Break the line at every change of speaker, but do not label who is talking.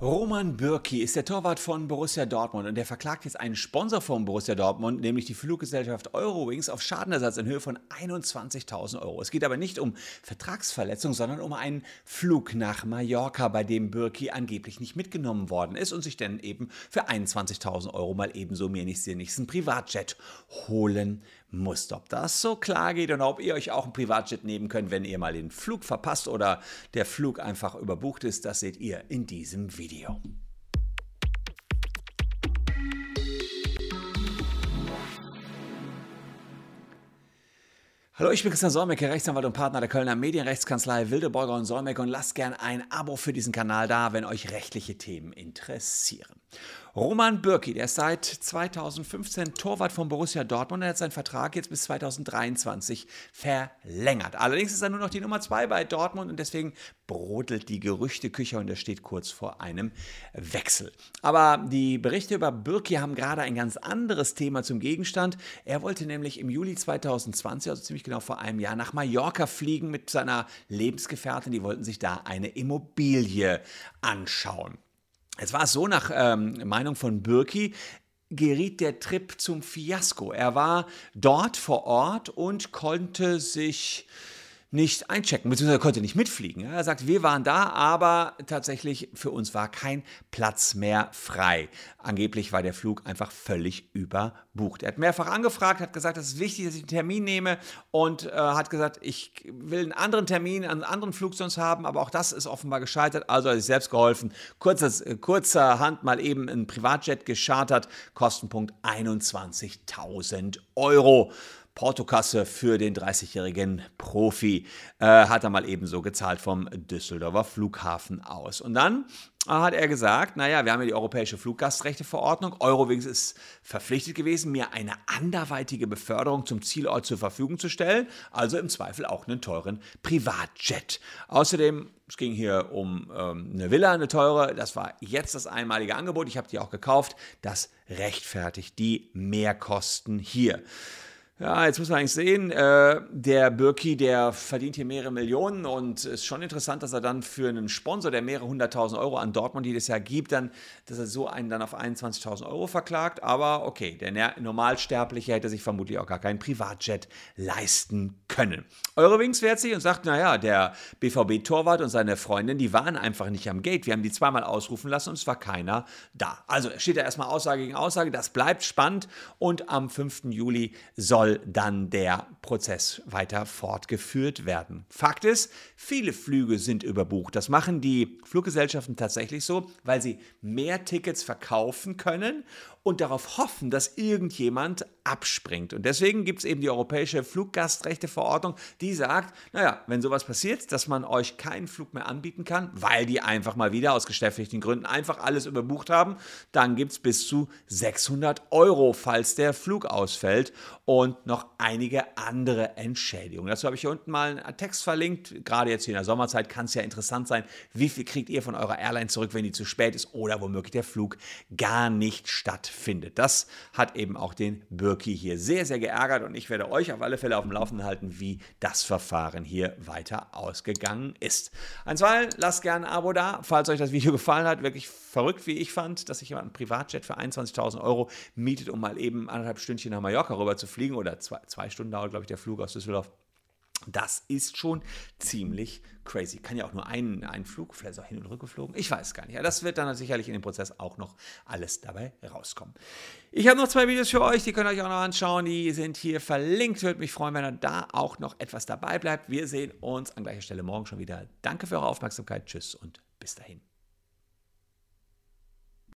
Roman Bürki ist der Torwart von Borussia Dortmund und der verklagt jetzt einen Sponsor von Borussia Dortmund, nämlich die Fluggesellschaft Eurowings, auf Schadenersatz in Höhe von 21.000 Euro. Es geht aber nicht um Vertragsverletzung, sondern um einen Flug nach Mallorca, bei dem Bürki angeblich nicht mitgenommen worden ist und sich dann eben für 21.000 Euro mal ebenso mir nichts, dir nichts einen Privatjet holen musste. Ob das so klar geht und ob ihr euch auch ein Privatjet nehmen könnt, wenn ihr mal den Flug verpasst oder der Flug einfach überbucht ist, das seht ihr in diesem Video. Hallo, ich bin Christian Solmecke, Rechtsanwalt und Partner der Kölner Medienrechtskanzlei Wildeborger und Solmecke und lasst gern ein Abo für diesen Kanal da, wenn euch rechtliche Themen interessieren. Roman Bürki, der ist seit 2015 Torwart von Borussia Dortmund und hat seinen Vertrag jetzt bis 2023 verlängert. Allerdings ist er nur noch die Nummer zwei bei Dortmund und deswegen brodelt die Gerüchteküche und er steht kurz vor einem Wechsel. Aber die Berichte über Bürki haben gerade ein ganz anderes Thema zum Gegenstand. Er wollte nämlich im Juli 2020, also ziemlich genau vor einem Jahr, nach Mallorca fliegen mit seiner Lebensgefährtin. Die wollten sich da eine Immobilie anschauen. Es war so nach ähm, Meinung von Birki, geriet der Trip zum Fiasko. Er war dort vor Ort und konnte sich nicht einchecken, beziehungsweise konnte nicht mitfliegen. Er sagt, wir waren da, aber tatsächlich für uns war kein Platz mehr frei. Angeblich war der Flug einfach völlig überbucht. Er hat mehrfach angefragt, hat gesagt, es ist wichtig, dass ich einen Termin nehme und äh, hat gesagt, ich will einen anderen Termin, einen anderen Flug sonst haben, aber auch das ist offenbar gescheitert. Also hat sich selbst geholfen. Kurzes, äh, kurzerhand mal eben ein Privatjet geschartert, Kostenpunkt 21.000 Euro. Portokasse für den 30-jährigen Profi äh, hat er mal ebenso gezahlt vom Düsseldorfer Flughafen aus. Und dann hat er gesagt, naja, wir haben ja die europäische Fluggastrechteverordnung. Eurowings ist verpflichtet gewesen, mir eine anderweitige Beförderung zum Zielort zur Verfügung zu stellen, also im Zweifel auch einen teuren Privatjet. Außerdem, es ging hier um ähm, eine Villa, eine teure, das war jetzt das einmalige Angebot, ich habe die auch gekauft, das rechtfertigt die Mehrkosten hier. Ja, jetzt muss man eigentlich sehen, äh, der Birki, der verdient hier mehrere Millionen und ist schon interessant, dass er dann für einen Sponsor, der mehrere hunderttausend Euro an Dortmund jedes Jahr gibt, dann, dass er so einen dann auf 21.000 Euro verklagt. Aber okay, der Normalsterbliche hätte sich vermutlich auch gar keinen Privatjet leisten können. Eurowings wehrt sich und sagt, naja, der BVB-Torwart und seine Freundin, die waren einfach nicht am Gate. Wir haben die zweimal ausrufen lassen und es war keiner da. Also steht da erstmal Aussage gegen Aussage, das bleibt spannend und am 5. Juli soll soll dann der Prozess weiter fortgeführt werden. Fakt ist, viele Flüge sind überbucht. Das machen die Fluggesellschaften tatsächlich so, weil sie mehr Tickets verkaufen können und darauf hoffen, dass irgendjemand abspringt. Und deswegen gibt es eben die Europäische Fluggastrechteverordnung, die sagt, naja, wenn sowas passiert, dass man euch keinen Flug mehr anbieten kann, weil die einfach mal wieder aus geschäftlichen Gründen einfach alles überbucht haben, dann gibt es bis zu 600 Euro, falls der Flug ausfällt und noch einige andere Entschädigungen. Dazu habe ich hier unten mal einen Text verlinkt. Gerade jetzt hier in der Sommerzeit kann es ja interessant sein, wie viel kriegt ihr von eurer Airline zurück, wenn die zu spät ist oder womöglich der Flug gar nicht stattfindet findet. Das hat eben auch den Birki hier sehr, sehr geärgert und ich werde euch auf alle Fälle auf dem Laufenden halten, wie das Verfahren hier weiter ausgegangen ist. Ansonsten lasst gerne ein Abo da, falls euch das Video gefallen hat. Wirklich verrückt, wie ich fand, dass sich jemand ein Privatjet für 21.000 Euro mietet, um mal eben anderthalb Stündchen nach Mallorca rüber zu fliegen oder zwei, zwei Stunden dauert, glaube ich, der Flug aus Düsseldorf. Das ist schon ziemlich crazy. Kann ja auch nur einen, einen Flug, vielleicht auch hin und rück geflogen. Ich weiß gar nicht. Ja, das wird dann sicherlich in dem Prozess auch noch alles dabei rauskommen. Ich habe noch zwei Videos für euch, die könnt ihr euch auch noch anschauen. Die sind hier verlinkt. Würde mich freuen, wenn ihr da auch noch etwas dabei bleibt. Wir sehen uns an gleicher Stelle morgen schon wieder. Danke für eure Aufmerksamkeit. Tschüss und bis dahin.